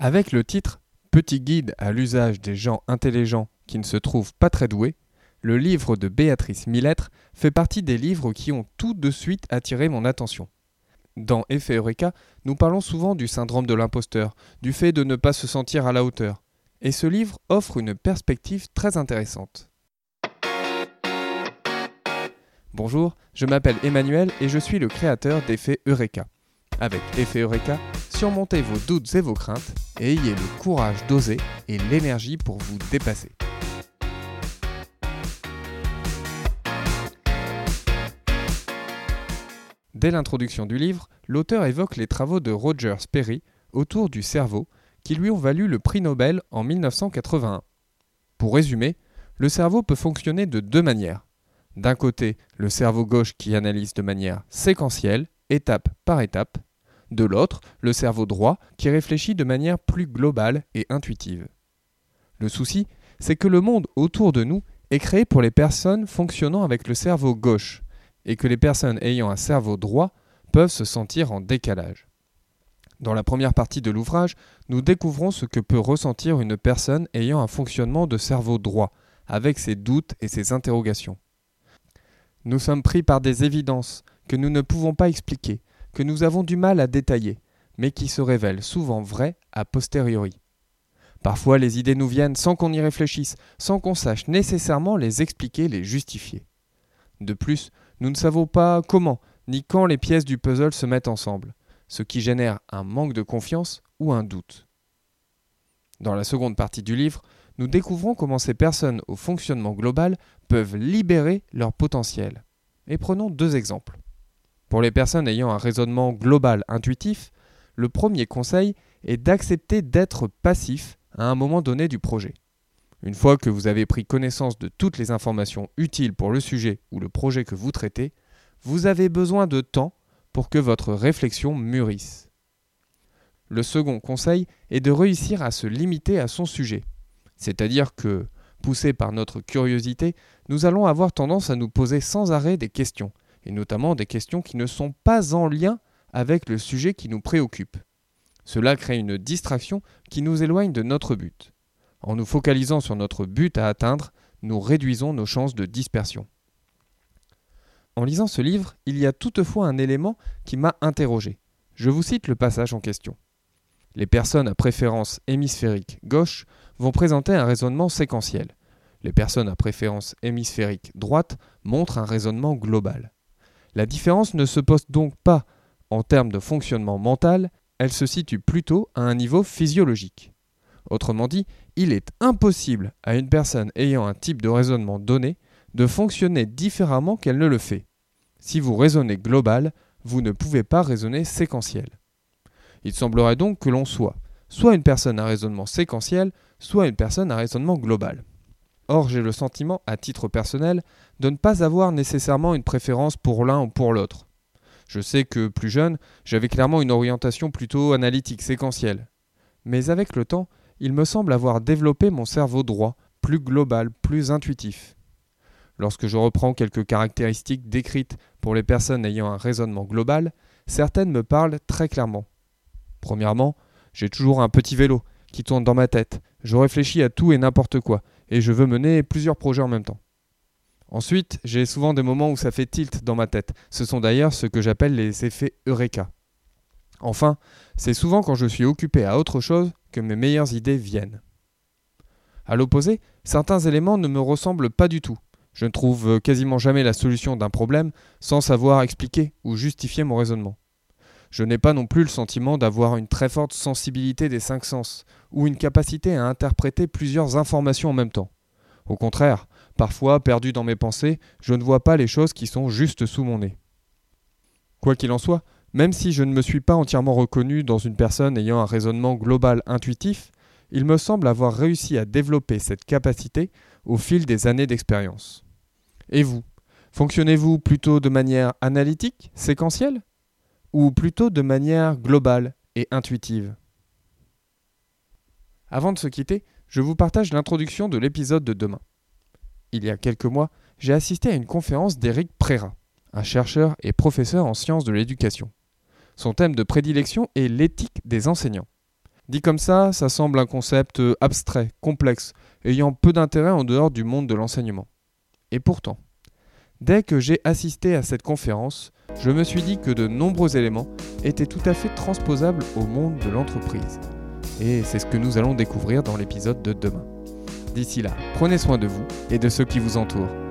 Avec le titre Petit guide à l'usage des gens intelligents qui ne se trouvent pas très doués, le livre de Béatrice Millettre fait partie des livres qui ont tout de suite attiré mon attention. Dans Effet Eureka, nous parlons souvent du syndrome de l'imposteur, du fait de ne pas se sentir à la hauteur. Et ce livre offre une perspective très intéressante. Bonjour, je m'appelle Emmanuel et je suis le créateur d'Effet Eureka. Avec Effet Eureka, surmontez vos doutes et vos craintes et ayez le courage d'oser et l'énergie pour vous dépasser. Dès l'introduction du livre, l'auteur évoque les travaux de Roger Sperry autour du cerveau qui lui ont valu le prix Nobel en 1981. Pour résumer, le cerveau peut fonctionner de deux manières. D'un côté, le cerveau gauche qui analyse de manière séquentielle, étape par étape. De l'autre, le cerveau droit qui réfléchit de manière plus globale et intuitive. Le souci, c'est que le monde autour de nous est créé pour les personnes fonctionnant avec le cerveau gauche, et que les personnes ayant un cerveau droit peuvent se sentir en décalage. Dans la première partie de l'ouvrage, nous découvrons ce que peut ressentir une personne ayant un fonctionnement de cerveau droit, avec ses doutes et ses interrogations. Nous sommes pris par des évidences que nous ne pouvons pas expliquer, que nous avons du mal à détailler, mais qui se révèlent souvent vraies a posteriori. Parfois les idées nous viennent sans qu'on y réfléchisse, sans qu'on sache nécessairement les expliquer, les justifier. De plus, nous ne savons pas comment ni quand les pièces du puzzle se mettent ensemble, ce qui génère un manque de confiance ou un doute. Dans la seconde partie du livre, nous découvrons comment ces personnes au fonctionnement global peuvent libérer leur potentiel. Et prenons deux exemples. Pour les personnes ayant un raisonnement global intuitif, le premier conseil est d'accepter d'être passif à un moment donné du projet. Une fois que vous avez pris connaissance de toutes les informations utiles pour le sujet ou le projet que vous traitez, vous avez besoin de temps pour que votre réflexion mûrisse. Le second conseil est de réussir à se limiter à son sujet. C'est-à-dire que, poussés par notre curiosité, nous allons avoir tendance à nous poser sans arrêt des questions, et notamment des questions qui ne sont pas en lien avec le sujet qui nous préoccupe. Cela crée une distraction qui nous éloigne de notre but. En nous focalisant sur notre but à atteindre, nous réduisons nos chances de dispersion. En lisant ce livre, il y a toutefois un élément qui m'a interrogé. Je vous cite le passage en question. Les personnes à préférence hémisphérique gauche vont présenter un raisonnement séquentiel. Les personnes à préférence hémisphérique droite montrent un raisonnement global. La différence ne se pose donc pas en termes de fonctionnement mental, elle se situe plutôt à un niveau physiologique. Autrement dit, il est impossible à une personne ayant un type de raisonnement donné de fonctionner différemment qu'elle ne le fait. Si vous raisonnez global, vous ne pouvez pas raisonner séquentiel. Il semblerait donc que l'on soit soit une personne à raisonnement séquentiel, soit une personne à raisonnement global. Or, j'ai le sentiment, à titre personnel, de ne pas avoir nécessairement une préférence pour l'un ou pour l'autre. Je sais que, plus jeune, j'avais clairement une orientation plutôt analytique, séquentielle. Mais avec le temps, il me semble avoir développé mon cerveau droit, plus global, plus intuitif. Lorsque je reprends quelques caractéristiques décrites pour les personnes ayant un raisonnement global, certaines me parlent très clairement. Premièrement, j'ai toujours un petit vélo qui tourne dans ma tête. Je réfléchis à tout et n'importe quoi, et je veux mener plusieurs projets en même temps. Ensuite, j'ai souvent des moments où ça fait tilt dans ma tête. Ce sont d'ailleurs ce que j'appelle les effets Eureka. Enfin, c'est souvent quand je suis occupé à autre chose que mes meilleures idées viennent. À l'opposé, certains éléments ne me ressemblent pas du tout. Je ne trouve quasiment jamais la solution d'un problème sans savoir expliquer ou justifier mon raisonnement. Je n'ai pas non plus le sentiment d'avoir une très forte sensibilité des cinq sens, ou une capacité à interpréter plusieurs informations en même temps. Au contraire, parfois, perdu dans mes pensées, je ne vois pas les choses qui sont juste sous mon nez. Quoi qu'il en soit, même si je ne me suis pas entièrement reconnu dans une personne ayant un raisonnement global intuitif, il me semble avoir réussi à développer cette capacité au fil des années d'expérience. Et vous? Fonctionnez-vous plutôt de manière analytique, séquentielle? Ou plutôt de manière globale et intuitive Avant de se quitter, je vous partage l'introduction de l'épisode de demain. Il y a quelques mois, j'ai assisté à une conférence d'Éric Préra, un chercheur et professeur en sciences de l'éducation. Son thème de prédilection est l'éthique des enseignants. Dit comme ça, ça semble un concept abstrait, complexe, ayant peu d'intérêt en dehors du monde de l'enseignement. Et pourtant, dès que j'ai assisté à cette conférence, je me suis dit que de nombreux éléments étaient tout à fait transposables au monde de l'entreprise. Et c'est ce que nous allons découvrir dans l'épisode de demain. D'ici là, prenez soin de vous et de ceux qui vous entourent.